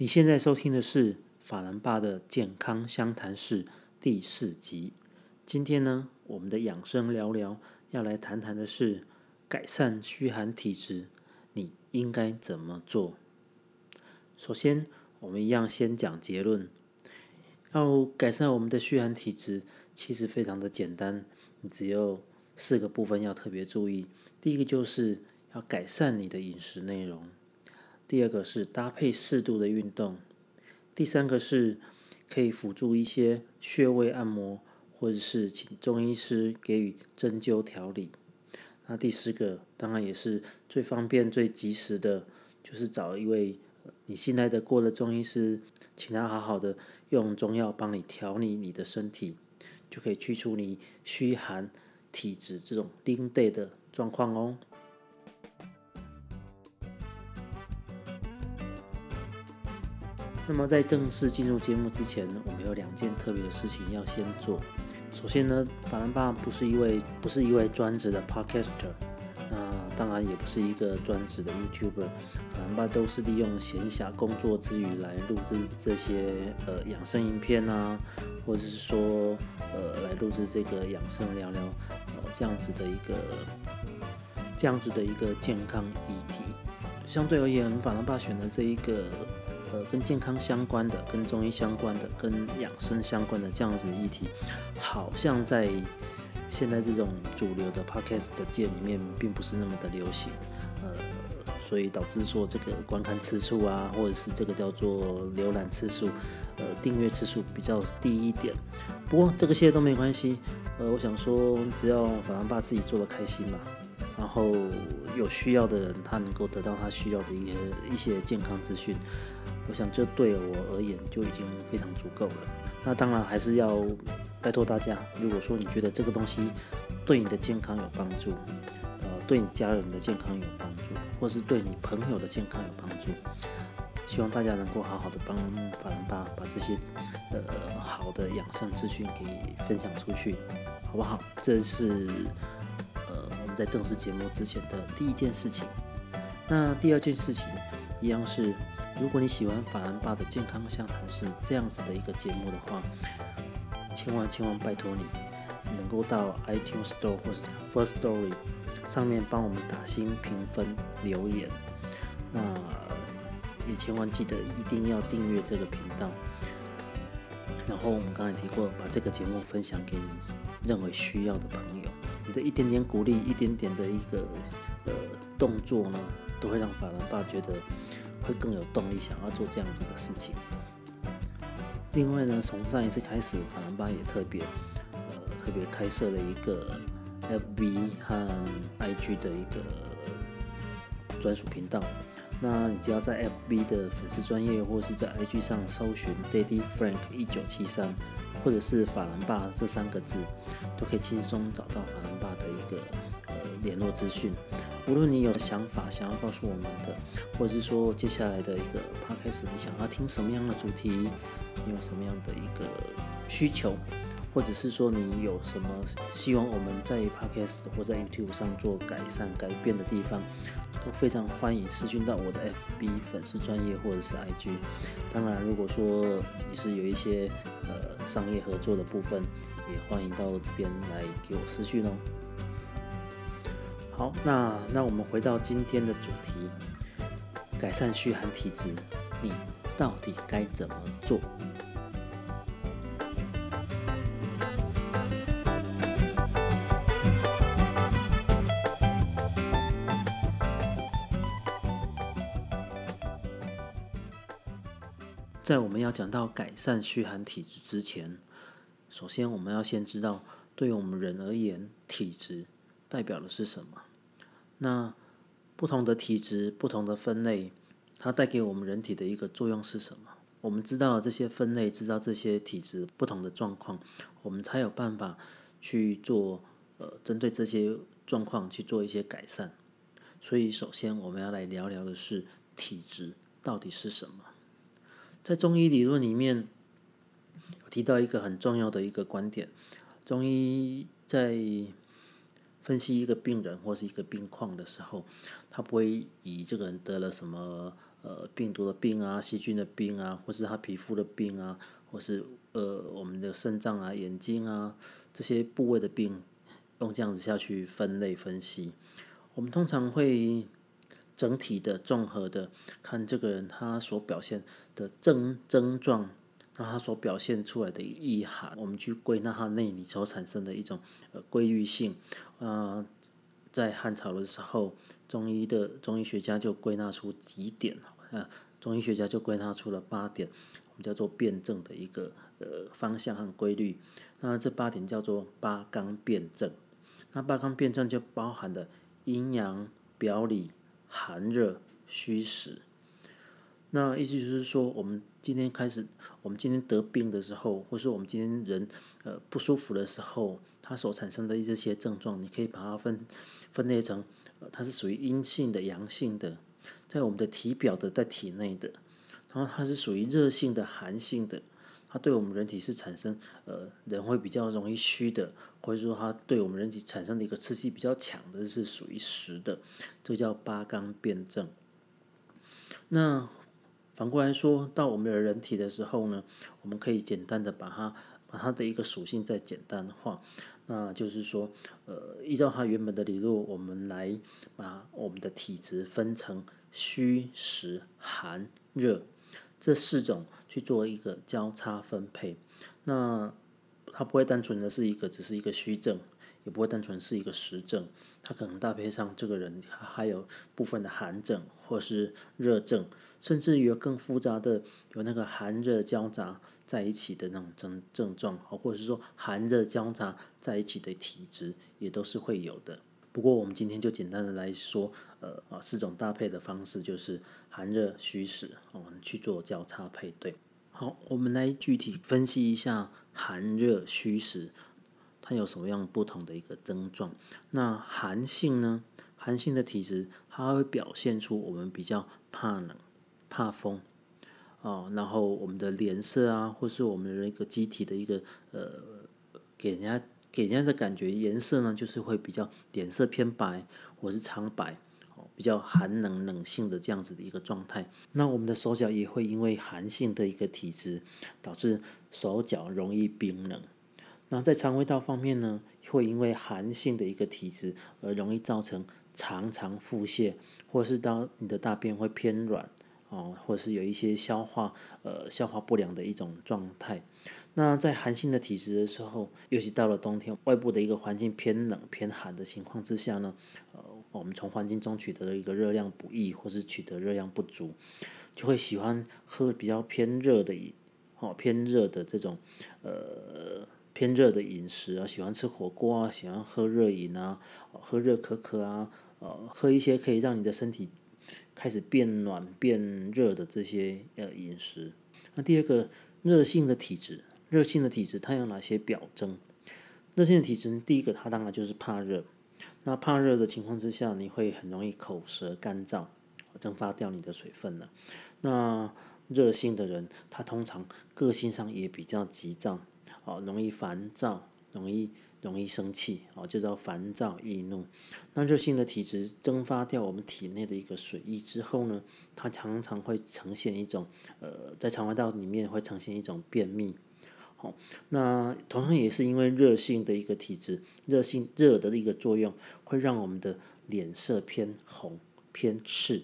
你现在收听的是法兰爸的健康相谈室第四集。今天呢，我们的养生聊聊要来谈谈的是改善虚寒体质，你应该怎么做？首先，我们一样先讲结论。要改善我们的虚寒体质，其实非常的简单，你只有四个部分要特别注意。第一个就是要改善你的饮食内容。第二个是搭配适度的运动，第三个是可以辅助一些穴位按摩，或者是请中医师给予针灸调理。那第四个当然也是最方便、最及时的，就是找一位你信赖的过的中医师，请他好好的用中药帮你调理你的身体，就可以去除你虚寒体质这种丁 day 的状况哦。那么在正式进入节目之前呢，我们有两件特别的事情要先做。首先呢，法兰爸不是一位不是一位专职的 podcaster，那当然也不是一个专职的 YouTuber。法兰爸都是利用闲暇工作之余来录制这些呃养生影片啊，或者是说呃来录制这个养生聊聊呃这样子的一个这样子的一个健康议题。相对而言，法兰爸选的这一个。呃，跟健康相关的、跟中医相关的、跟养生相关的这样子议题，好像在现在这种主流的 podcast 界里面，并不是那么的流行。呃，所以导致说这个观看次数啊，或者是这个叫做浏览次数、呃订阅次数比较低一点。不过这个些都没关系。呃，我想说，只要法兰爸自己做的开心嘛，然后有需要的人他能够得到他需要的一些一些健康资讯。我想这对我而言就已经非常足够了。那当然还是要拜托大家，如果说你觉得这个东西对你的健康有帮助，呃，对你家人的健康有帮助，或是对你朋友的健康有帮助，希望大家能够好好的帮法兰巴把这些呃好的养生资讯给分享出去，好不好？这是呃我们在正式节目之前的第一件事情。那第二件事情一样是。如果你喜欢法兰巴的健康相谈室这样子的一个节目的话，千万千万拜托你，能够到 iTunes Store 或是 First Story 上面帮我们打新评分留言。那也千万记得一定要订阅这个频道。然后我们刚才提过，把这个节目分享给你认为需要的朋友。你的一点点鼓励，一点点的一个呃动作呢，都会让法兰巴觉得。会更有动力想要做这样子的事情。另外呢，从上一次开始，法兰巴也特别呃特别开设了一个 FB 和 IG 的一个专属频道。那你只要在 FB 的粉丝专业，或是在 IG 上搜寻 Daddy Frank 一九七三，或者是法兰巴这三个字，都可以轻松找到法兰巴的一个呃联络资讯。无论你有想法想要告诉我们的，或者是说接下来的一个 podcast 你想要听什么样的主题，你有什么样的一个需求，或者是说你有什么希望我们在 podcast 或在 YouTube 上做改善改变的地方，都非常欢迎私讯到我的 FB 粉丝专业或者是 IG。当然，如果说你是有一些呃商业合作的部分，也欢迎到这边来给我私讯哦。好，那那我们回到今天的主题，改善虚寒体质，你到底该怎么做？在我们要讲到改善虚寒体质之前，首先我们要先知道，对于我们人而言，体质代表的是什么？那不同的体质、不同的分类，它带给我们人体的一个作用是什么？我们知道这些分类，知道这些体质不同的状况，我们才有办法去做呃，针对这些状况去做一些改善。所以，首先我们要来聊聊的是体质到底是什么？在中医理论里面，提到一个很重要的一个观点，中医在。分析一个病人或是一个病况的时候，他不会以这个人得了什么呃病毒的病啊、细菌的病啊，或是他皮肤的病啊，或是呃我们的肾脏啊、眼睛啊这些部位的病，用这样子下去分类分析。我们通常会整体的、综合的看这个人他所表现的症症状。那它所表现出来的意涵，我们去归纳它内里所产生的一种呃规律性。呃，在汉朝的时候，中医的中医学家就归纳出几点，啊，中医学家就归纳出了八点，我们叫做辩证的一个呃方向和规律。那这八点叫做八纲辩证。那八纲辩证就包含的阴阳、表里、寒热、虚实。那意思就是说，我们今天开始，我们今天得病的时候，或是我们今天人呃不舒服的时候，它所产生的一些症状，你可以把它分分类成，呃，它是属于阴性的、阳性的，在我们的体表的，在体内的，然后它是属于热性的、寒性的，它对我们人体是产生呃人会比较容易虚的，或者说它对我们人体产生的一个刺激比较强的，是属于实的，这叫八纲辩证。那反过来说到我们的人体的时候呢，我们可以简单的把它把它的一个属性再简单化，那就是说，呃，依照它原本的理论，我们来把我们的体质分成虚实寒热这四种去做一个交叉分配。那它不会单纯的是一个只是一个虚症，也不会单纯是一个实症，它可能搭配上这个人还有部分的寒症或是热症。甚至于有更复杂的，有那个寒热交杂在一起的那种症症状，或者是说寒热交杂在一起的体质，也都是会有的。不过我们今天就简单的来说，呃啊四种搭配的方式就是寒热虚实，我们去做交叉配对。好，我们来具体分析一下寒热虚实，它有什么样不同的一个症状。那寒性呢，寒性的体质，它会表现出我们比较怕冷。怕风，哦，然后我们的脸色啊，或是我们的一个机体的一个呃，给人家给人家的感觉颜色呢，就是会比较脸色偏白，或是苍白，比较寒冷冷性的这样子的一个状态。那我们的手脚也会因为寒性的一个体质，导致手脚容易冰冷。那在肠胃道方面呢，会因为寒性的一个体质而容易造成常常腹泻，或是当你的大便会偏软。哦，或是有一些消化呃消化不良的一种状态。那在寒性的体质的时候，尤其到了冬天，外部的一个环境偏冷偏寒的情况之下呢，呃，我们从环境中取得的一个热量不易，或是取得热量不足，就会喜欢喝比较偏热的饮，哦，偏热的这种呃偏热的饮食啊，喜欢吃火锅啊，喜欢喝热饮啊，喝热可可啊，呃，喝一些可以让你的身体。开始变暖变热的这些呃饮食，那第二个热性的体质，热性的体质它有哪些表征？热性的体质，第一个它当然就是怕热。那怕热的情况之下，你会很容易口舌干燥，蒸发掉你的水分了。那热性的人，他通常个性上也比较急躁，哦，容易烦躁，容易。容易生气，哦，就叫烦躁易怒。那热性的体质蒸发掉我们体内的一个水液之后呢，它常常会呈现一种，呃，在肠胃道里面会呈现一种便秘。好，那同样也是因为热性的一个体质，热性热的一个作用，会让我们的脸色偏红、偏赤，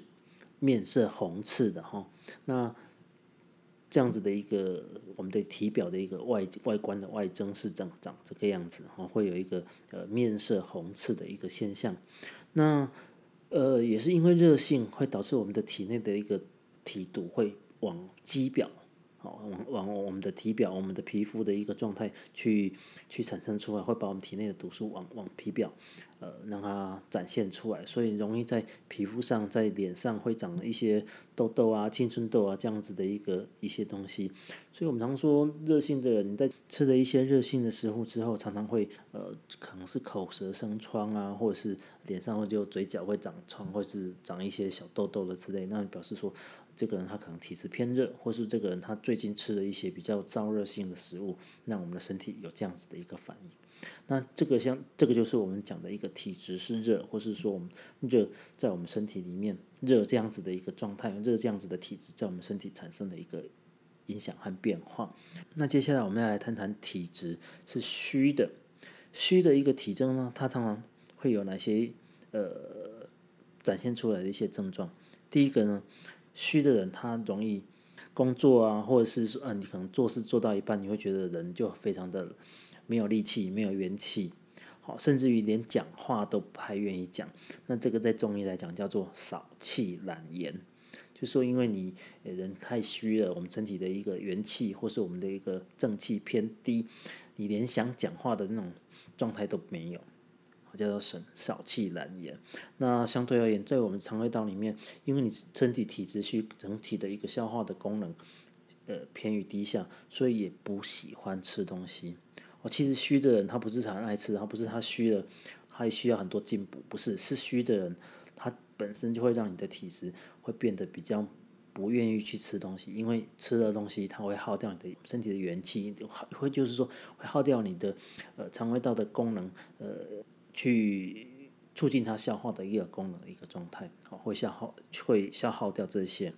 面色红赤的哈。那这样子的一个我们的体表的一个外外观的外征是长长这个样子哈，会有一个呃面色红赤的一个现象。那呃也是因为热性会导致我们的体内的一个体毒会往肌表。好往往我们的体表、我们的皮肤的一个状态去去产生出来，会把我们体内的毒素往往皮表，呃，让它展现出来，所以容易在皮肤上、在脸上会长一些痘痘啊、青春痘啊这样子的一个一些东西。所以我们常说，热性的人在吃了一些热性的食物之后，常常会呃，可能是口舌生疮啊，或者是脸上或就嘴角会长疮，或是长一些小痘痘的之类，那表示说。这个人他可能体质偏热，或是这个人他最近吃了一些比较燥热性的食物，让我们的身体有这样子的一个反应。那这个像这个就是我们讲的一个体质是热，或是说我们热在我们身体里面热这样子的一个状态，热这样子的体质在我们身体产生的一个影响和变化。那接下来我们要来谈谈体质是虚的，虚的一个体征呢，它常常会有哪些呃展现出来的一些症状？第一个呢，虚的人他容易工作啊，或者是说，嗯，你可能做事做到一半，你会觉得人就非常的没有力气、没有元气，好，甚至于连讲话都不太愿意讲。那这个在中医来讲叫做少气懒言，就说因为你人太虚了，我们身体的一个元气或是我们的一个正气偏低，你连想讲话的那种状态都没有。叫做省少气懒言。那相对而言，在我们肠胃道里面，因为你身体体质虚，整体的一个消化的功能，呃偏于低下，所以也不喜欢吃东西。哦，其实虚的人他不是很爱吃，他不是他虚了，他需要很多进补，不是是虚的人，他本身就会让你的体质会变得比较不愿意去吃东西，因为吃的东西它会耗掉你的身体的元气，会就是说会耗掉你的呃肠胃道的功能，呃。去促进它消化的一个功能的一个状态，好，会消耗会消耗掉这些。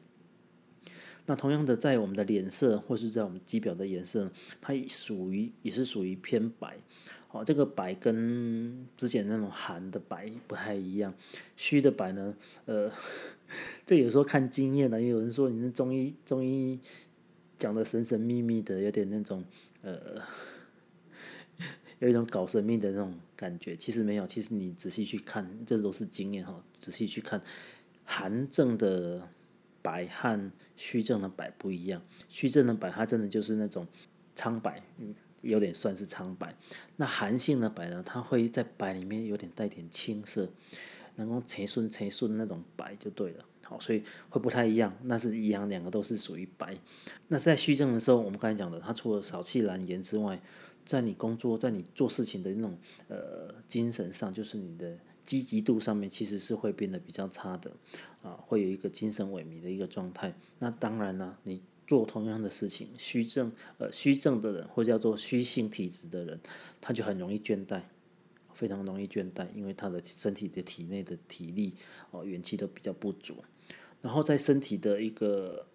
那同样的，在我们的脸色或是在我们肌表的颜色，它属于也是属于偏白，好，这个白跟之前那种寒的白不太一样。虚的白呢，呃，这有时候看经验的，有人说你那中医中医讲的神神秘秘的，有点那种呃。有一种搞神秘的那种感觉，其实没有。其实你仔细去看，这都是经验哈。仔细去看，寒症的白和虚症的白不一样。虚症的白，它真的就是那种苍白，有点算是苍白。那寒性的白呢，它会在白里面有点带点青色，能够呈顺呈顺那种白就对了。好，所以会不太一样。那是一样，两个都是属于白。那在虚症的时候，我们刚才讲的，它除了少气懒言之外，在你工作，在你做事情的那种呃精神上，就是你的积极度上面，其实是会变得比较差的，啊，会有一个精神萎靡的一个状态。那当然了，你做同样的事情，虚症呃虚症的人，或叫做虚性体质的人，他就很容易倦怠，非常容易倦怠，因为他的身体的体内的体力哦元气都比较不足。然后在身体的一个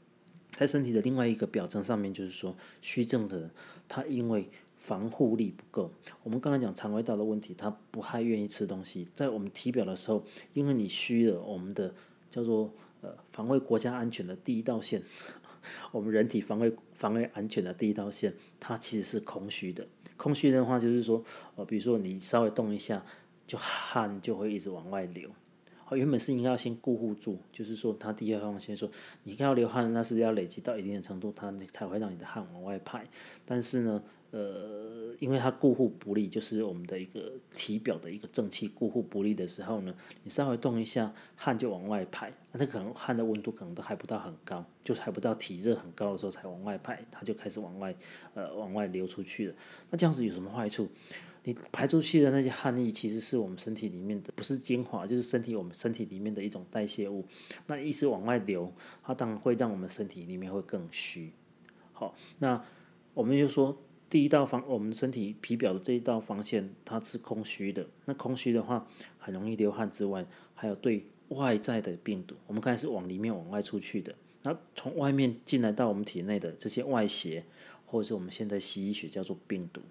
在身体的另外一个表征上面，就是说虚症的人，他因为防护力不够。我们刚才讲肠胃道的问题，他不太愿意吃东西。在我们体表的时候，因为你虚了，我们的叫做呃防卫国家安全的第一道线，我们人体防卫防卫安全的第一道线，它其实是空虚的。空虚的话，就是说呃，比如说你稍微动一下，就汗就会一直往外流。好，原本是应该要先固护住，就是说它第一方先说，你要流汗，那是要累积到一定的程度，它才会让你的汗往外排。但是呢，呃，因为它固护不利，就是我们的一个体表的一个正气固护不利的时候呢，你稍微动一下，汗就往外排。那可能汗的温度可能都还不到很高，就是还不到体热很高的时候才往外排，它就开始往外呃往外流出去了。那这样子有什么坏处？你排出去的那些汗液，其实是我们身体里面的，不是精华，就是身体我们身体里面的一种代谢物。那一直往外流，它当然会让我们身体里面会更虚。好，那我们就说。第一道防我们身体皮表的这一道防线，它是空虚的。那空虚的话，很容易流汗之外，还有对外在的病毒，我们看是往里面往外出去的。那从外面进来到我们体内的这些外邪，或者是我们现在西医学叫做病毒，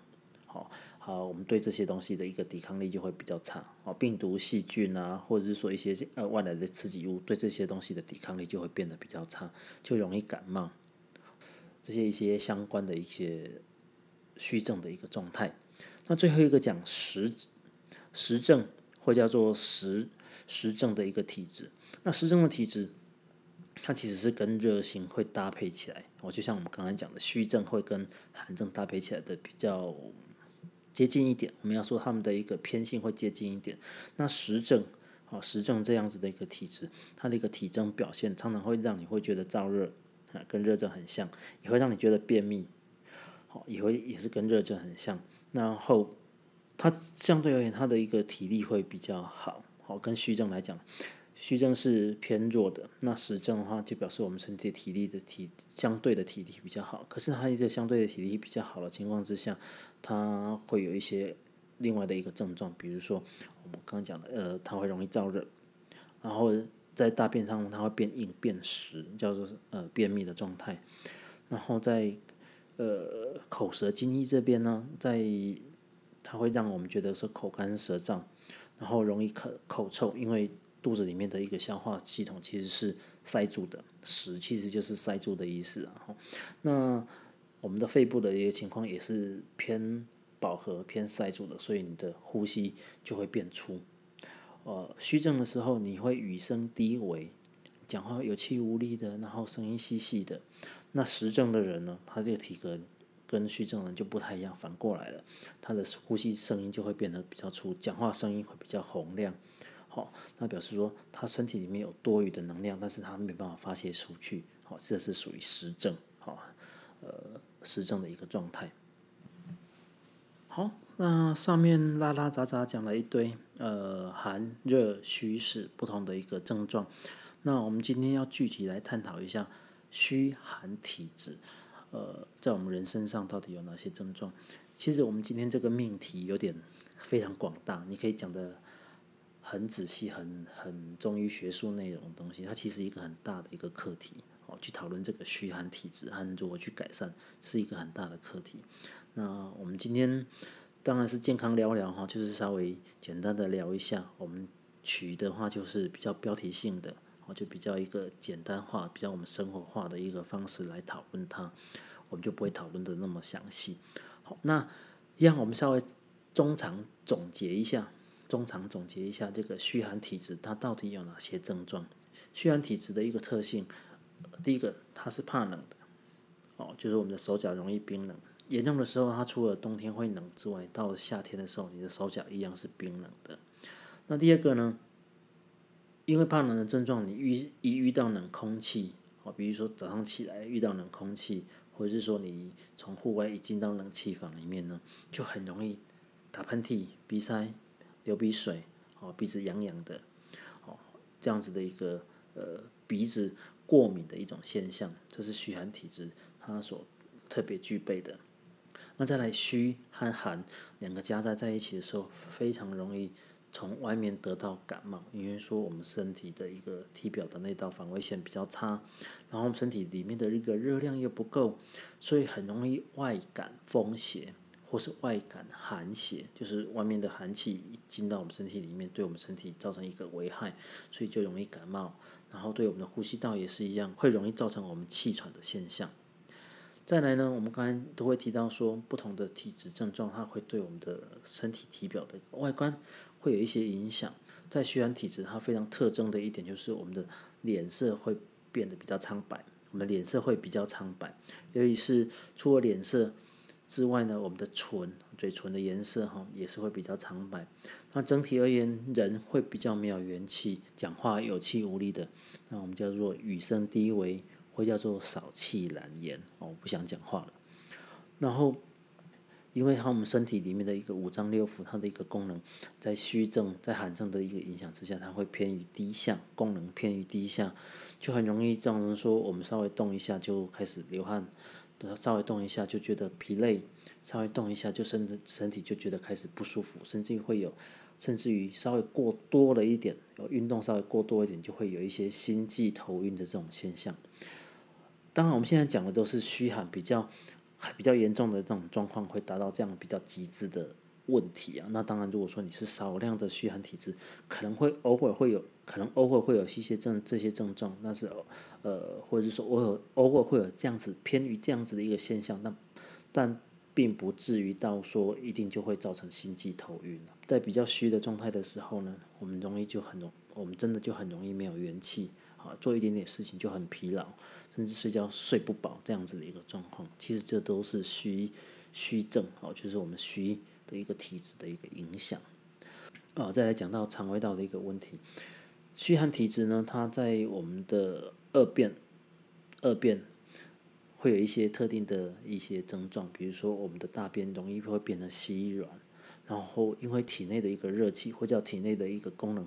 好，好，我们对这些东西的一个抵抗力就会比较差。哦，病毒、细菌啊，或者是说一些呃外来的刺激物，对这些东西的抵抗力就会变得比较差，就容易感冒。这些一些相关的一些。虚症的一个状态，那最后一个讲实实症，或叫做实实症的一个体质。那实症的体质，它其实是跟热性会搭配起来。我就像我们刚才讲的，虚症会跟寒症搭配起来的比较接近一点。我们要说他们的一个偏性会接近一点。那实症啊，实症这样子的一个体质，它的一个体征表现常常会让你会觉得燥热啊，跟热症很像，也会让你觉得便秘。也会也是跟热症很像，然后它相对而言，它的一个体力会比较好。好，跟虚症来讲，虚症是偏弱的，那实症的话就表示我们身体的体力的体相对的体力比较好。可是它一个相对的体力比较好的情况之下，它会有一些另外的一个症状，比如说我们刚刚讲的，呃，它会容易燥热，然后在大便上它会变硬变实，叫做呃便秘的状态。然后在呃口舌津液这边呢，在它会让我们觉得是口干舌燥，然后容易口口臭，因为肚子里面的一个消化系统其实是塞住的，食其实就是塞住的意思啊。那我们的肺部的一个情况也是偏饱和、偏塞住的，所以你的呼吸就会变粗。呃，虚症的时候，你会语声低微，讲话有气无力的，然后声音细细的。那实症的人呢，他这个体格跟虚症人就不太一样，反过来了，他的呼吸声音就会变得比较粗，讲话声音会比较洪亮。好，那表示说他身体里面有多余的能量，但是他没办法发泄出去。好，这是属于实症，好，呃，实症的一个状态。好，那上面拉拉杂杂讲了一堆，呃，寒热虚实不同的一个症状。那我们今天要具体来探讨一下虚寒体质，呃，在我们人身上到底有哪些症状？其实我们今天这个命题有点非常广大，你可以讲的。很仔细、很很中医学术内容的东西，它其实一个很大的一个课题哦，去讨论这个虚寒体质和如何去改善，是一个很大的课题。那我们今天当然是健康聊聊哈，就是稍微简单的聊一下。我们取的话就是比较标题性的，就比较一个简单化、比较我们生活化的一个方式来讨论它，我们就不会讨论的那么详细。好，那一样我们稍微中长总结一下。中长总结一下，这个虚寒体质它到底有哪些症状？虚寒体质的一个特性，第一个它是怕冷的，哦，就是我们的手脚容易冰冷。严重的时候，它除了冬天会冷之外，到了夏天的时候，你的手脚一样是冰冷的。那第二个呢？因为怕冷的症状，你遇一遇到冷空气，哦，比如说早上起来遇到冷空气，或者是说你从户外一进到冷气房里面呢，就很容易打喷嚏、鼻塞。流鼻水，哦，鼻子痒痒的，哦，这样子的一个呃鼻子过敏的一种现象，这是虚寒体质它所特别具备的。那再来虚和寒两个加在在一起的时候，非常容易从外面得到感冒，因为说我们身体的一个体表的那道防卫线比较差，然后我们身体里面的一个热量又不够，所以很容易外感风邪。或是外感寒邪，就是外面的寒气进到我们身体里面，对我们身体造成一个危害，所以就容易感冒。然后对我们的呼吸道也是一样，会容易造成我们气喘的现象。再来呢，我们刚才都会提到说，不同的体质症状，它会对我们的身体体表的外观会有一些影响。在虚寒体质，它非常特征的一点就是我们的脸色会变得比较苍白，我们的脸色会比较苍白，尤其是除了脸色。之外呢，我们的唇、嘴唇的颜色哈也是会比较苍白。那整体而言，人会比较没有元气，讲话有气无力的。那我们叫做语声低微，会叫做少气懒言哦，不想讲话了。然后，因为它我们身体里面的一个五脏六腑，它的一个功能，在虚症、在寒症的一个影响之下，它会偏于低下，功能偏于低下，就很容易让人说，我们稍微动一下就开始流汗。稍微动一下就觉得疲累，稍微动一下就身身体就觉得开始不舒服，甚至于会有，甚至于稍微过多了一点，运动稍微过多一点，就会有一些心悸头晕的这种现象。当然，我们现在讲的都是虚寒比较比较严重的这种状况，会达到这样比较极致的问题啊。那当然，如果说你是少量的虚寒体质，可能会偶尔会有。可能偶尔会有一些症这些症状，但是呃，或者是说偶尔偶尔会有这样子偏于这样子的一个现象，但但并不至于到说一定就会造成心悸头晕。在比较虚的状态的时候呢，我们容易就很容，我们真的就很容易没有元气啊，做一点点事情就很疲劳，甚至睡觉睡不饱这样子的一个状况。其实这都是虚虚症哦，就是我们虚的一个体质的一个影响。啊，再来讲到肠胃道的一个问题。虚寒体质呢，它在我们的二便，二便会有一些特定的一些症状，比如说我们的大便容易会变得稀软，然后因为体内的一个热气，或叫体内的一个功能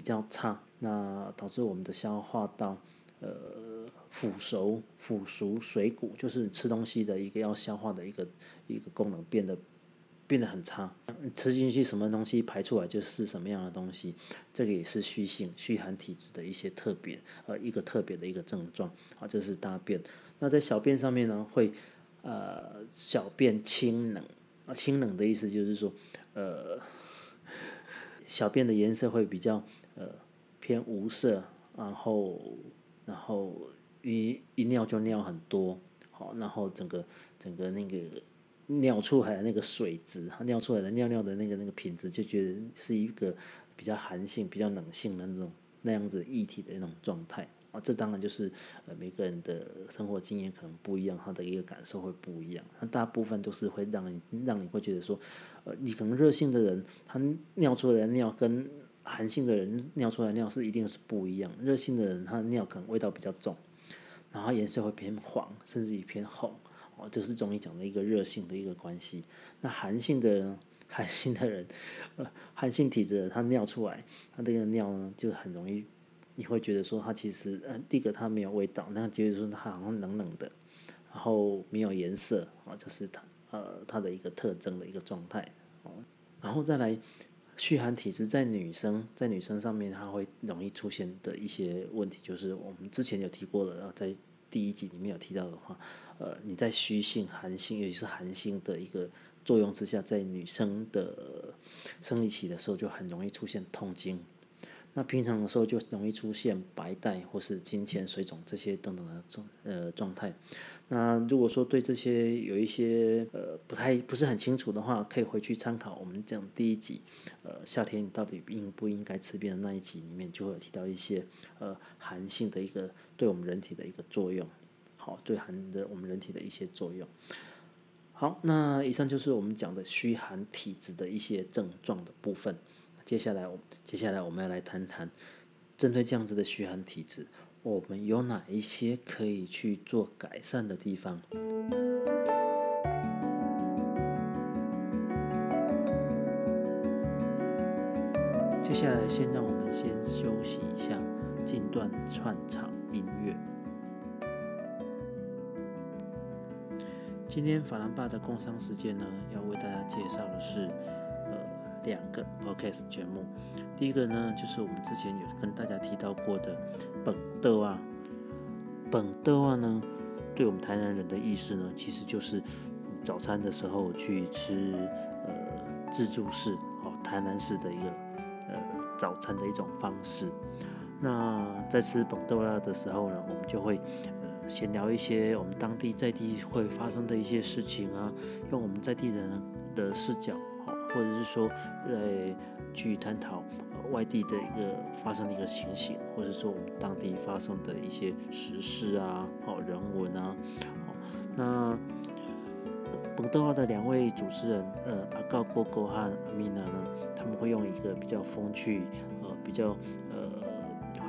比较差，那导致我们的消化道呃腐熟腐熟水谷，就是吃东西的一个要消化的一个一个功能变得变得很差，吃进去什么东西排出来就是什么样的东西，这个也是虚性虚寒体质的一些特别呃一个特别的一个症状啊，这是大便。那在小便上面呢，会呃小便清冷，清冷的意思就是说呃。小便的颜色会比较呃偏无色，然后然后一一尿就尿很多，好，然后整个整个那个尿出来的那个水质，尿出来的尿尿的那个那个品质，就觉得是一个比较寒性、比较冷性的那种那样子液体的那种状态啊。这当然就是呃每个人的生活经验可能不一样，他的一个感受会不一样。那大部分都是会让你让你会觉得说。呃，你可能热性的人，他尿出来的尿跟寒性的人尿出来尿是一定是不一样。热性的人，他的尿可能味道比较重，然后颜色会偏黄，甚至于偏红，哦，这是中医讲的一个热性的一个关系。那寒性的人，寒性的人，呃，寒性体质的他尿出来，他这个尿呢，就很容易，你会觉得说他其实，呃，第一个他没有味道，那就是说他好像冷冷的，然后没有颜色，啊，这是他。呃，他的一个特征的一个状态，哦，然后再来，虚寒体质在女生在女生上面，它会容易出现的一些问题，就是我们之前有提过了，在第一集里面有提到的话，呃，你在虚性、寒性，尤其是寒性的一个作用之下，在女生的生理期的时候，就很容易出现痛经。那平常的时候就容易出现白带或是金钱水肿这些等等的状呃状态。那如果说对这些有一些呃不太不是很清楚的话，可以回去参考我们讲第一集，呃夏天你到底应不应该吃便的那一集里面就会有提到一些呃寒性的一个对我们人体的一个作用，好对寒的我们人体的一些作用。好，那以上就是我们讲的虚寒体质的一些症状的部分。接下来，我接下来我们要来谈谈，针对这样子的虚寒体质，我们有哪一些可以去做改善的地方？接下来，先让我们先休息一下，进段串场音乐。今天法兰巴的工商时间呢，要为大家介绍的是。两个 podcast 节目，第一个呢，就是我们之前有跟大家提到过的“本豆啊”，“本豆啊”呢，对我们台南人的意思呢，其实就是早餐的时候去吃呃自助式哦，台南式的一个呃早餐的一种方式。那在吃本豆啊的时候呢，我们就会呃闲聊一些我们当地在地会发生的一些事情啊，用我们在地人的视角。或者是说，呃，去探讨呃外地的一个发生的一个情形，或者说我们当地发生的一些时事啊，好人文啊，好，那本豆话的两位主持人，呃，阿高哥哥和阿米娜呢，他们会用一个比较风趣，呃，比较呃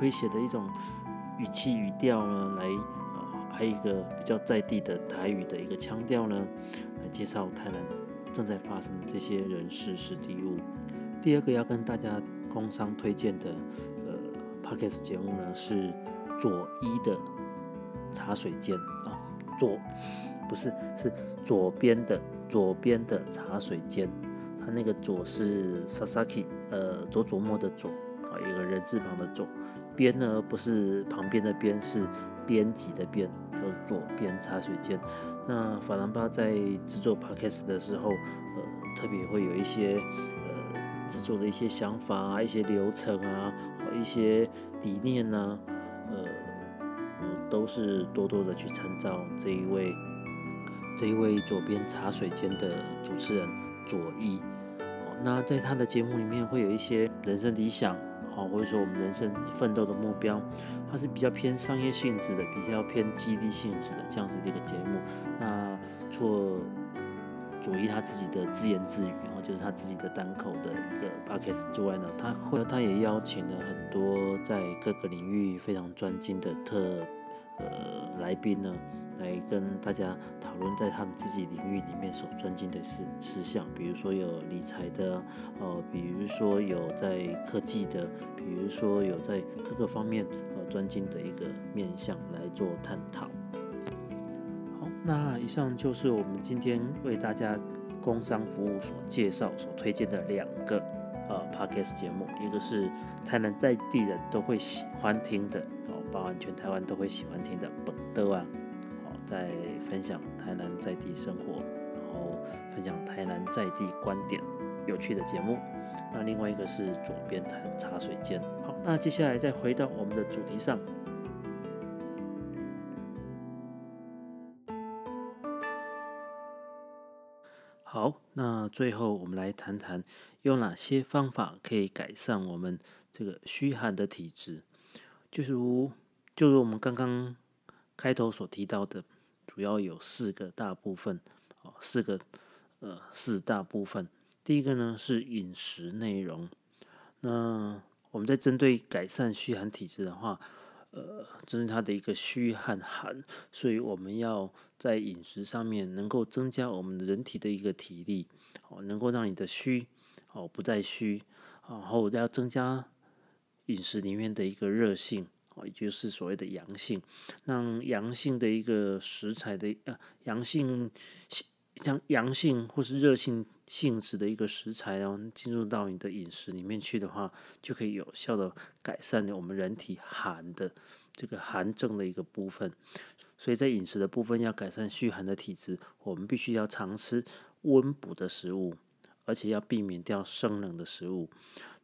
诙谐的一种语气语调呢，来，呃，还有一个比较在地的台语的一个腔调呢，来介绍台南。正在发生的这些人事史地物。第二个要跟大家工商推荐的呃 podcast 节目呢是左一的茶水间啊，左不是是左边的左边的茶水间，它那个左是 Sasaki 呃佐佐木的佐啊，一个人字旁的佐，边呢不是旁边的边是。编辑的编叫左边茶水间。那法兰巴在制作 podcast 的时候，呃，特别会有一些呃制作的一些想法啊，一些流程啊，和一些理念呢，呃，都是多多的去参照这一位这一位左边茶水间的主持人左一。那在他的节目里面会有一些人生理想。好，或者说我们人生奋斗的目标，它是比较偏商业性质的，比较偏激励性质的这样子的一个节目。那除了佐伊他自己的自言自语，然后就是他自己的单口的一个 p o c a s t 之外呢，他会他也邀请了很多在各个领域非常专精的特呃来宾呢，来跟大家讨论在他们自己领域里面所专精的事事项，比如说有理财的，呃，比如说有在科技的，比如说有在各个方面呃专精的一个面向来做探讨。好，那以上就是我们今天为大家工商服务所介绍、所推荐的两个呃 podcast 节目，一个是台南在地人都会喜欢听的哦。包含全台湾都会喜欢听的本德啊，在分享台南在地生活，然后分享台南在地观点，有趣的节目。那另外一个是左边谈茶水间。好，那接下来再回到我们的主题上。好，那最后我们来谈谈有哪些方法可以改善我们这个虚寒的体质，就是如。就如我们刚刚开头所提到的，主要有四个大部分，哦，四个呃四大部分。第一个呢是饮食内容。那我们在针对改善虚寒体质的话，呃，针对它的一个虚和寒，所以我们要在饮食上面能够增加我们人体的一个体力，哦，能够让你的虚哦不再虚，然后要增加饮食里面的一个热性。哦，也就是所谓的阳性，让阳性的一个食材的呃阳性像阳性或是热性性质的一个食材，然后进入到你的饮食里面去的话，就可以有效的改善我们人体寒的这个寒症的一个部分。所以在饮食的部分要改善虚寒的体质，我们必须要常吃温补的食物，而且要避免掉生冷的食物。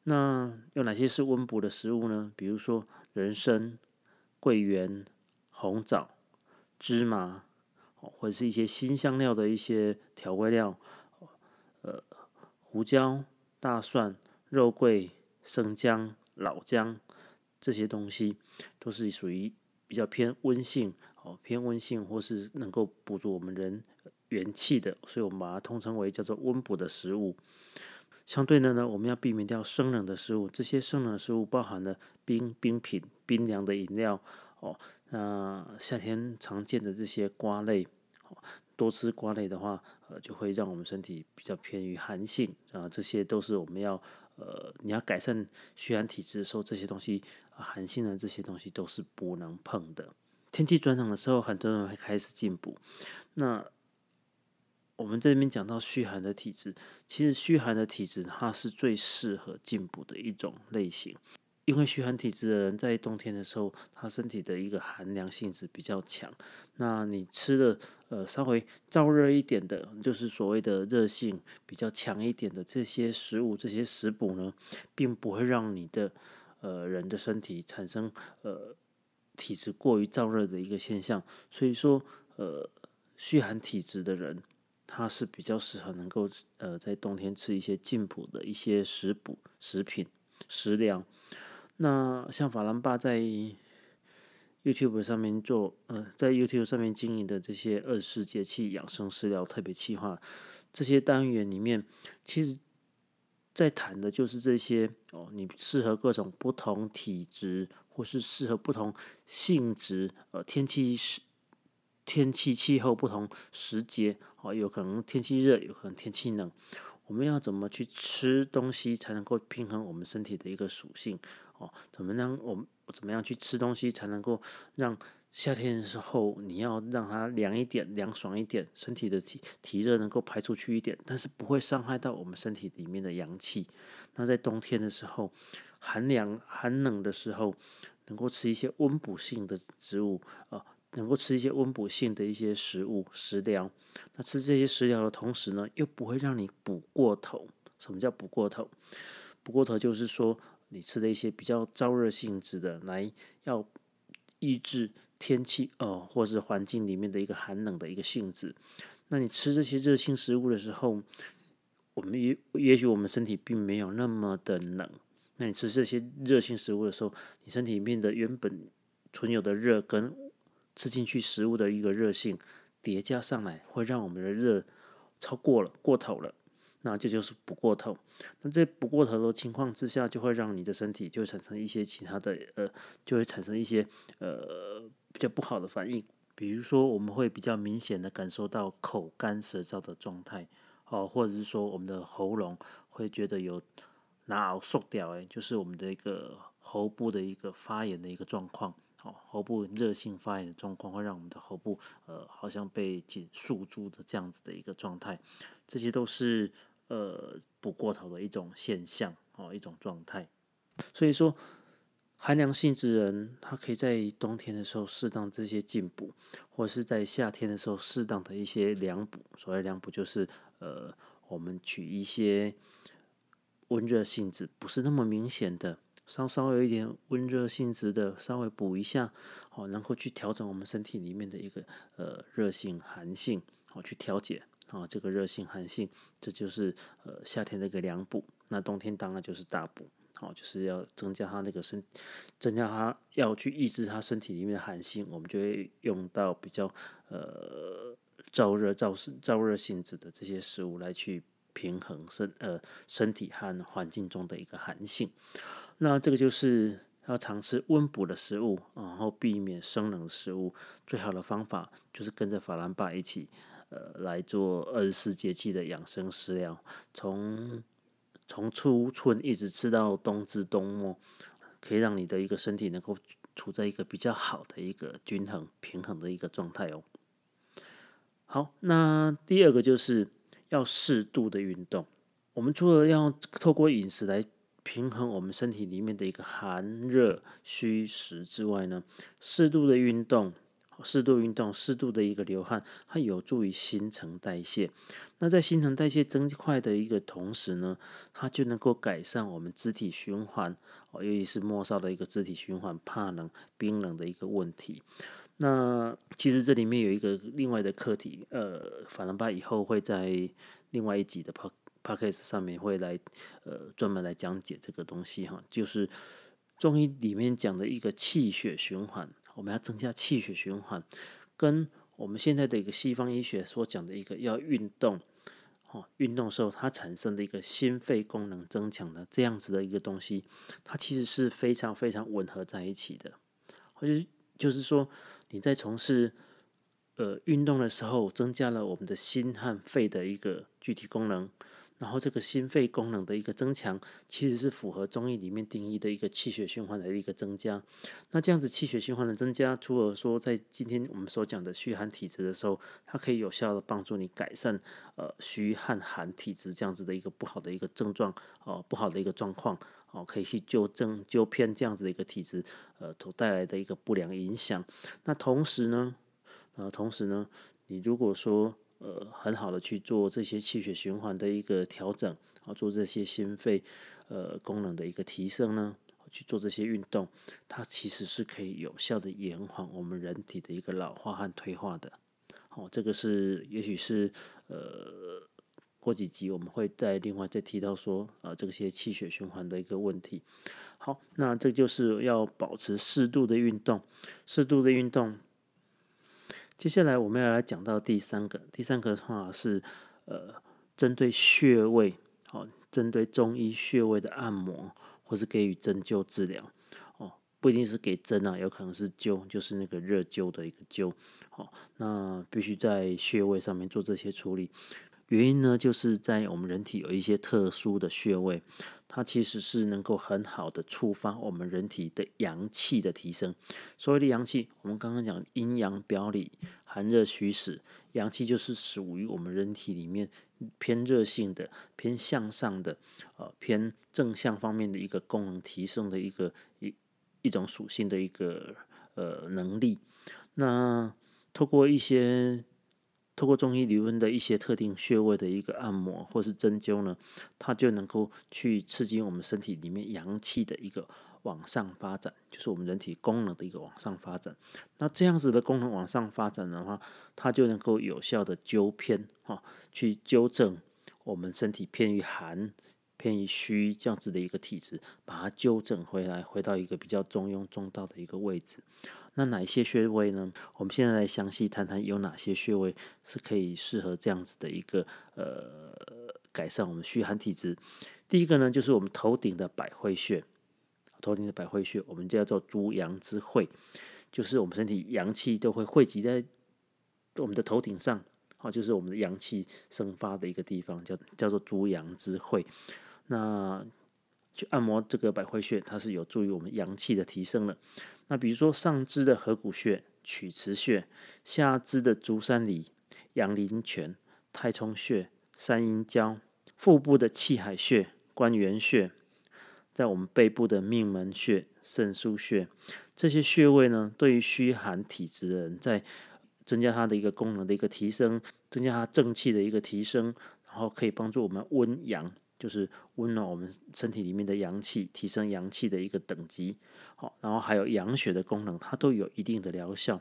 那有哪些是温补的食物呢？比如说人参、桂圆、红枣、芝麻，或者是一些新香料的一些调味料，呃，胡椒、大蒜、肉桂、生姜、老姜这些东西，都是属于比较偏温性，哦，偏温性或是能够补足我们人元气的，所以我们把它通称为叫做温补的食物。相对的呢，我们要避免掉生冷的食物。这些生冷的食物包含了冰冰品、冰凉的饮料哦。那夏天常见的这些瓜类，多吃瓜类的话，呃，就会让我们身体比较偏于寒性啊。这些都是我们要呃，你要改善虚寒体质的时候，这些东西寒性的这些东西都是不能碰的。天气转冷的时候，很多人会开始进补。那我们这边讲到虚寒的体质，其实虚寒的体质它是最适合进补的一种类型，因为虚寒体质的人在冬天的时候，他身体的一个寒凉性质比较强。那你吃的呃稍微燥热一点的，就是所谓的热性比较强一点的这些食物、这些食补呢，并不会让你的呃人的身体产生呃体质过于燥热的一个现象。所以说，呃，虚寒体质的人。它是比较适合能够呃在冬天吃一些进补的一些食补食品食粮。那像法兰巴在 YouTube 上面做呃在 YouTube 上面经营的这些二十四节气养生食疗特别企划这些单元里面，其实在谈的就是这些哦，你适合各种不同体质或是适合不同性质呃天气是。天气气候不同时节，哦，有可能天气热，有可能天气冷。我们要怎么去吃东西才能够平衡我们身体的一个属性？哦，怎么样？我们怎么样去吃东西才能够让夏天的时候你要让它凉一点、凉爽一点，身体的体体热能够排出去一点，但是不会伤害到我们身体里面的阳气。那在冬天的时候，寒凉寒冷的时候，能够吃一些温补性的植物啊。能够吃一些温补性的一些食物食疗，那吃这些食疗的同时呢，又不会让你补过头。什么叫补过头？补过头就是说，你吃的一些比较燥热性质的，来要抑制天气哦，或是环境里面的一个寒冷的一个性质。那你吃这些热性食物的时候，我们也也许我们身体并没有那么的冷。那你吃这些热性食物的时候，你身体里面的原本存有的热跟吃进去食物的一个热性叠加上来，会让我们的热超过了、过头了，那这就是不过头。那在不过头的情况之下，就会让你的身体就产生一些其他的呃，就会产生一些呃比较不好的反应，比如说我们会比较明显的感受到口干舌燥的状态，哦，或者是说我们的喉咙会觉得有拿熬缩掉，诶，就是我们的一个喉部的一个发炎的一个状况，哦，喉部热性发炎的状况会让我们的喉部呃好像被紧束住的这样子的一个状态，这些都是呃补过头的一种现象，哦，一种状态，所以说。寒凉性质人，他可以在冬天的时候适当这些进补，或者是在夏天的时候适当的一些凉补。所谓凉补，就是呃，我们取一些温热性质不是那么明显的，稍稍有一点温热性质的，稍微补一下，好，能够去调整我们身体里面的一个呃热性寒性，好去调节啊这个热性寒性，这就是呃夏天的一个凉补。那冬天当然就是大补。好，就是要增加它那个身，增加它要去抑制它身体里面的寒性，我们就会用到比较呃燥热、燥湿、燥热性质的这些食物来去平衡身呃身体和环境中的一个寒性。那这个就是要常吃温补的食物，然后避免生冷食物。最好的方法就是跟着法兰巴一起呃来做二十四节气的养生食疗，从。从初春一直吃到冬至冬末，可以让你的一个身体能够处在一个比较好的一个均衡平衡的一个状态哦。好，那第二个就是要适度的运动。我们除了要透过饮食来平衡我们身体里面的一个寒热虚实之外呢，适度的运动。适度运动，适度的一个流汗，它有助于新陈代谢。那在新陈代谢增快的一个同时呢，它就能够改善我们肢体循环哦，尤其是末梢的一个肢体循环怕冷、冰冷的一个问题。那其实这里面有一个另外的课题，呃，法兰巴以后会在另外一集的 p p o c a s t 上面会来呃专门来讲解这个东西哈，就是中医里面讲的一个气血循环。我们要增加气血循环，跟我们现在的一个西方医学所讲的一个要运动，哦，运动时候它产生的一个心肺功能增强的这样子的一个东西，它其实是非常非常吻合在一起的。或者就是说，你在从事呃运动的时候，增加了我们的心和肺的一个具体功能。然后这个心肺功能的一个增强，其实是符合中医里面定义的一个气血循环的一个增加。那这样子气血循环的增加，除了说在今天我们所讲的虚寒体质的时候，它可以有效的帮助你改善呃虚汗寒体质这样子的一个不好的一个症状哦，不好的一个状况哦，可以去纠正纠偏这样子的一个体质呃所带来的一个不良影响。那同时呢，呃，同时呢，你如果说呃，很好的去做这些气血循环的一个调整，啊，做这些心肺呃功能的一个提升呢，去做这些运动，它其实是可以有效的延缓我们人体的一个老化和退化的。好，这个是也许是呃过几集我们会再另外再提到说啊这些气血循环的一个问题。好，那这就是要保持适度的运动，适度的运动。接下来我们要来讲到第三个，第三个的话是，呃，针对穴位，哦，针对中医穴位的按摩，或是给予针灸治疗，哦，不一定是给针啊，有可能是灸，就是那个热灸的一个灸，好，那必须在穴位上面做这些处理。原因呢，就是在我们人体有一些特殊的穴位，它其实是能够很好的触发我们人体的阳气的提升。所谓的阳气，我们刚刚讲阴阳表里、寒热虚实，阳气就是属于我们人体里面偏热性的、偏向上的、呃偏正向方面的一个功能提升的一个一一种属性的一个呃能力。那透过一些透过中医理论的一些特定穴位的一个按摩或是针灸呢，它就能够去刺激我们身体里面阳气的一个往上发展，就是我们人体功能的一个往上发展。那这样子的功能往上发展的话，它就能够有效的纠偏哈，去纠正我们身体偏于寒。偏于虚这样子的一个体质，把它纠正回来，回到一个比较中庸中道的一个位置。那哪一些穴位呢？我们现在来详细谈谈有哪些穴位是可以适合这样子的一个呃改善我们虚寒体质。第一个呢，就是我们头顶的百会穴。头顶的百会穴，我们叫做诸阳之会，就是我们身体阳气都会汇集在我们的头顶上，好，就是我们的阳气生发的一个地方，叫叫做诸阳之会。那去按摩这个百会穴，它是有助于我们阳气的提升的。那比如说上肢的合谷穴、曲池穴，下肢的足三里、阳陵泉、太冲穴、三阴交，腹部的气海穴、关元穴，在我们背部的命门穴、肾腧穴，这些穴位呢，对于虚寒体质的人，在增加它的一个功能的一个提升，增加它正气的一个提升，然后可以帮助我们温阳。就是温暖我们身体里面的阳气，提升阳气的一个等级，好，然后还有养血的功能，它都有一定的疗效，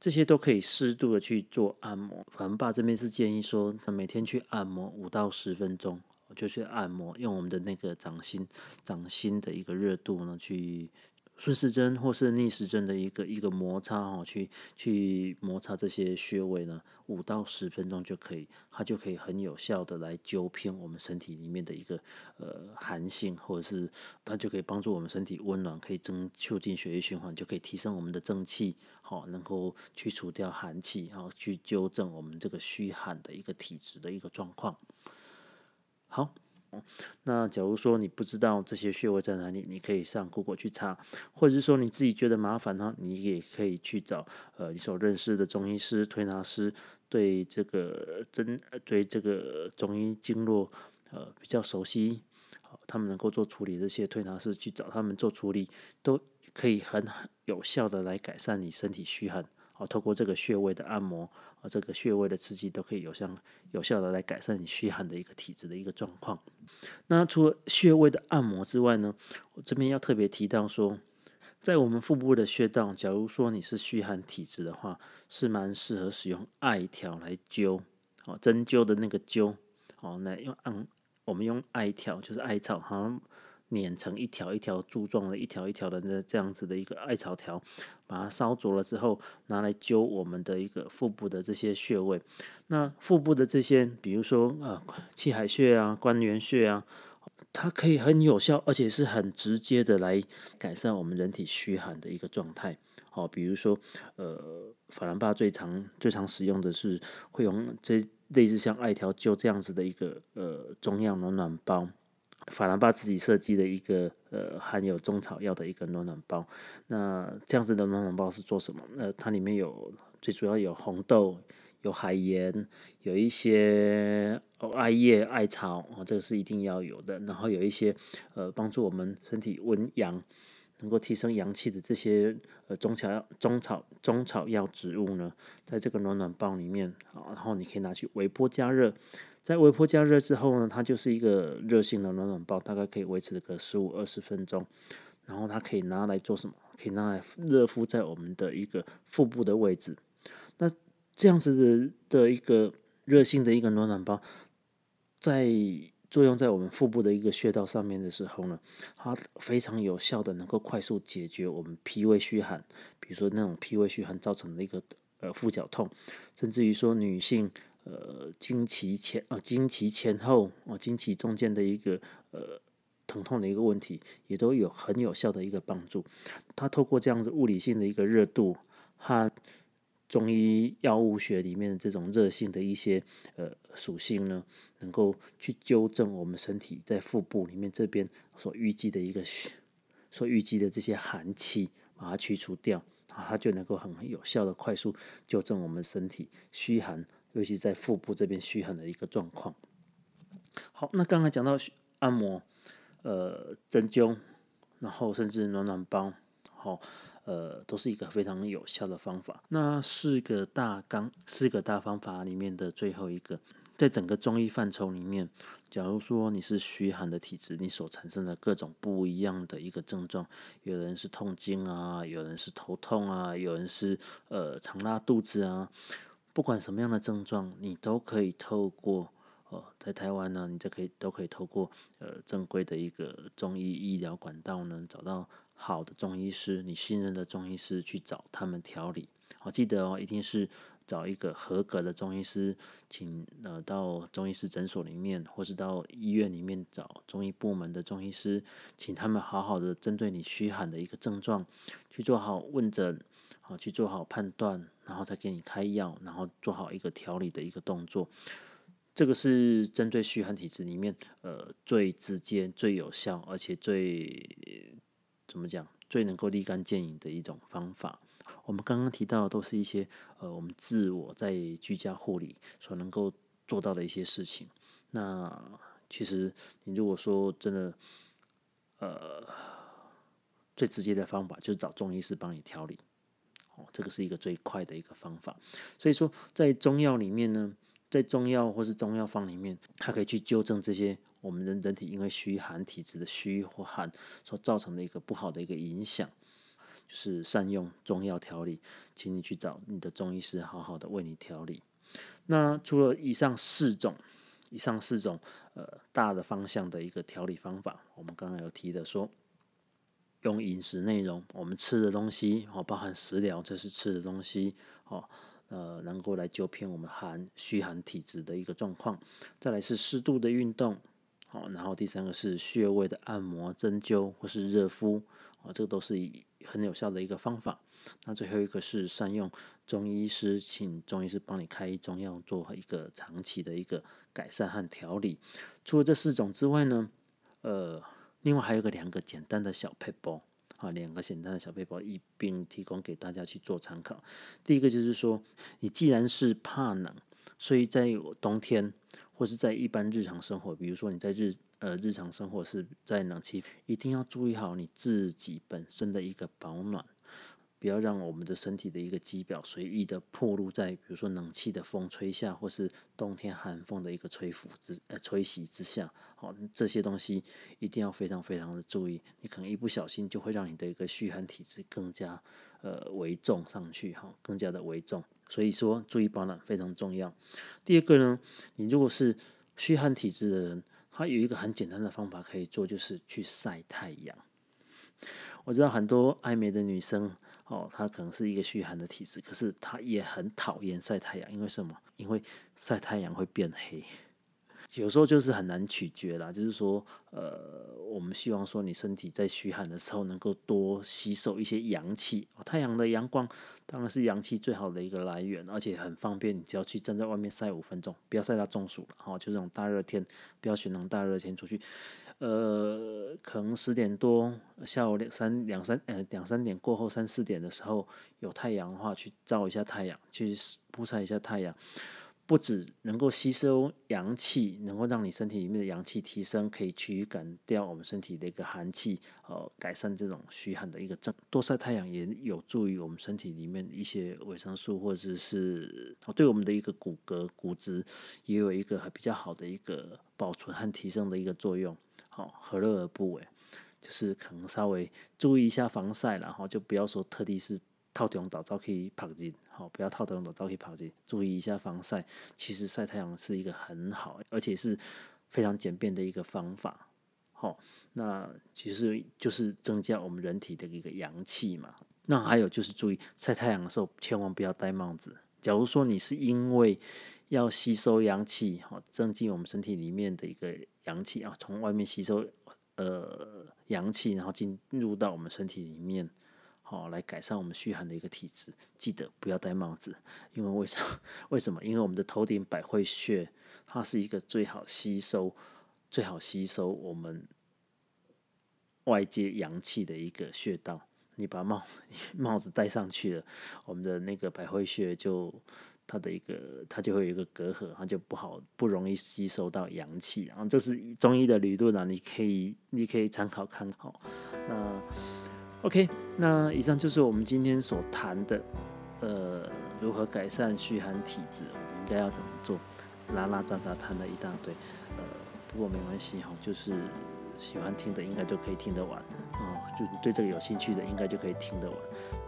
这些都可以适度的去做按摩。凡爸这边是建议说，他每天去按摩五到十分钟，就去按摩，用我们的那个掌心、掌心的一个热度呢去。顺时针或是逆时针的一个一个摩擦哦，去去摩擦这些穴位呢，五到十分钟就可以，它就可以很有效的来纠偏我们身体里面的一个呃寒性，或者是它就可以帮助我们身体温暖，可以增促进血液循环，就可以提升我们的正气，好，能够去除掉寒气，然后去纠正我们这个虚寒的一个体质的一个状况，好。那假如说你不知道这些穴位在哪里，你可以上 Google 去查，或者是说你自己觉得麻烦呢，你也可以去找呃你所认识的中医师、推拿师，对这个针对这个中医经络呃比较熟悉，他们能够做处理这些推拿师去找他们做处理，都可以很有效的来改善你身体虚寒。好，透过这个穴位的按摩，啊，这个穴位的刺激都可以有效有效的来改善你虚寒的一个体质的一个状况。那除了穴位的按摩之外呢，我这边要特别提到说，在我们腹部的穴道，假如说你是虚寒体质的话，是蛮适合使用艾条来灸，哦，针灸的那个灸，哦，那用按，我们用艾条，就是艾草，好像。碾成一条一条柱状的，一条一条的那这样子的一个艾草条，把它烧灼了之后，拿来灸我们的一个腹部的这些穴位。那腹部的这些，比如说啊，气海穴啊，关元穴啊，它可以很有效，而且是很直接的来改善我们人体虚寒的一个状态。好，比如说呃，法兰巴最常最常使用的是会用这类似像艾条灸这样子的一个呃中药暖暖包。法兰巴自己设计的一个呃含有中草药的一个暖暖包，那这样子的暖暖包是做什么？呃，它里面有最主要有红豆、有海盐、有一些艾叶、艾草，哦，这个是一定要有的。然后有一些呃帮助我们身体温阳、能够提升阳气的这些呃中草药、中草中草药植物呢，在这个暖暖包里面啊，然后你可以拿去微波加热。在微波加热之后呢，它就是一个热性的暖暖包，大概可以维持个十五二十分钟。然后它可以拿来做什么？可以拿来热敷在我们的一个腹部的位置。那这样子的的一个热性的一个暖暖包，在作用在我们腹部的一个穴道上面的时候呢，它非常有效的能够快速解决我们脾胃虚寒，比如说那种脾胃虚寒造成的一个呃腹绞痛，甚至于说女性。呃，经期前啊，经期前后啊，经期中间的一个呃疼痛的一个问题，也都有很有效的一个帮助。它透过这样子物理性的一个热度和中医药物学里面的这种热性的一些呃属性呢，能够去纠正我们身体在腹部里面这边所淤积的一个所淤积的这些寒气，把它去除掉，它就能够很有效的快速纠正我们身体虚寒。尤其在腹部这边虚寒的一个状况。好，那刚才讲到按摩、呃针灸，然后甚至暖暖包，好，呃，都是一个非常有效的方法。那四个大纲、四个大方法里面的最后一个，在整个中医范畴里面，假如说你是虚寒的体质，你所产生的各种不一样的一个症状，有人是痛经啊，有人是头痛啊，有人是呃常拉肚子啊。不管什么样的症状，你都可以透过呃，在台湾呢，你就可以都可以透过呃正规的一个中医医疗管道呢，找到好的中医师，你信任的中医师去找他们调理。好，记得哦，一定是找一个合格的中医师，请呃到中医师诊所里面，或是到医院里面找中医部门的中医师，请他们好好的针对你虚寒的一个症状去做好问诊，好去做好判断，然后再给你开药，然后做好一个调理的一个动作。这个是针对虚寒体质里面，呃，最直接、最有效，而且最怎么讲，最能够立竿见影的一种方法。我们刚刚提到的都是一些呃，我们自我在居家护理所能够做到的一些事情。那其实你如果说真的，呃，最直接的方法就是找中医师帮你调理，哦，这个是一个最快的一个方法。所以说，在中药里面呢。在中药或是中药方里面，它可以去纠正这些我们人人体因为虚寒体质的虚或寒所造成的一个不好的一个影响，就是善用中药调理，请你去找你的中医师好好的为你调理。那除了以上四种，以上四种呃大的方向的一个调理方法，我们刚刚有提的说，用饮食内容，我们吃的东西哦，包含食疗，这是吃的东西哦。呃，能够来纠偏我们寒虚寒体质的一个状况。再来是适度的运动，好，然后第三个是穴位的按摩、针灸或是热敷，哦，这个都是很有效的一个方法。那最后一个是善用中医师，请中医师帮你开中药，做一个长期的一个改善和调理。除了这四种之外呢，呃，另外还有个两个简单的小配包。啊，两个简单的小背包一并提供给大家去做参考。第一个就是说，你既然是怕冷，所以在冬天或是在一般日常生活，比如说你在日呃日常生活是在冷气，一定要注意好你自己本身的一个保暖。不要让我们的身体的一个肌表随意的暴露在，比如说冷气的风吹下，或是冬天寒风的一个吹拂之呃吹袭之下，好，这些东西一定要非常非常的注意，你可能一不小心就会让你的一个虚寒体质更加呃为重上去哈，更加的为重，所以说注意保暖非常重要。第二个呢，你如果是虚寒体质的人，他有一个很简单的方法可以做，就是去晒太阳。我知道很多爱美的女生。哦，他可能是一个虚寒的体质，可是他也很讨厌晒太阳，因为什么？因为晒太阳会变黑。有时候就是很难取决啦，就是说，呃，我们希望说你身体在虚寒的时候能够多吸收一些阳气。太阳的阳光当然是阳气最好的一个来源，而且很方便，你只要去站在外面晒五分钟，不要晒到中暑了。哈，就这种大热天，不要选那种大热天出去。呃，可能十点多，下午两三两三呃两三点过后三四点的时候有太阳的话，去照一下太阳，去曝晒一下太阳，不止能够吸收阳气，能够让你身体里面的阳气提升，可以驱赶掉我们身体的一个寒气，呃，改善这种虚寒的一个症。多晒太阳也有助于我们身体里面一些维生素，或者是对我们的一个骨骼骨质也有一个比较好的一个保存和提升的一个作用。好，何乐而不为？就是可能稍微注意一下防晒，然后就不要说特地是套用岛照可以跑进，好，不要套用岛照可以跑进，注意一下防晒。其实晒太阳是一个很好，而且是非常简便的一个方法。好，那其实就是增加我们人体的一个阳气嘛。那还有就是注意晒太阳的时候，千万不要戴帽子。假如说你是因为要吸收阳气，好，增进我们身体里面的一个。阳气啊，从外面吸收呃阳气，然后进入到我们身体里面，好来改善我们虚寒的一个体质。记得不要戴帽子，因为为什么？为什么？因为我们的头顶百会穴，它是一个最好吸收、最好吸收我们外界阳气的一个穴道。你把帽 帽子戴上去了，我们的那个百会穴就。它的一个，它就会有一个隔阂，它就不好，不容易吸收到阳气。然后这是中医的理论啊，你可以，你可以参考看好。那 OK，那以上就是我们今天所谈的，呃，如何改善虚寒体质，应该要怎么做，拉拉杂杂谈了一大堆。呃，不过没关系哈，就是喜欢听的应该都可以听得完啊，就对这个有兴趣的应该就可以听得完。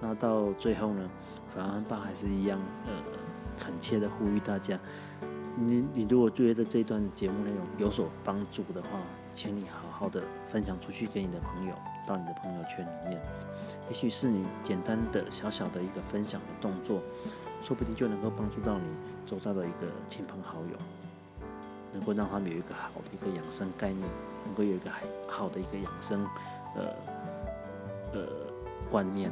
那到最后呢，反而爸还是一样，呃。恳切的呼吁大家，你你如果觉得这段节目内容有所帮助的话，请你好好的分享出去给你的朋友，到你的朋友圈里面。也许是你简单的小小的一个分享的动作，说不定就能够帮助到你周遭的一个亲朋好友，能够让他们有一个好的一个养生概念，能够有一个好的一个养生呃呃观念。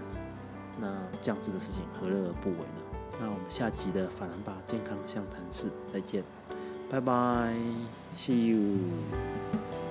那这样子的事情何乐而不为呢？那我们下集的法兰巴健康相谈室再见，拜拜，See you。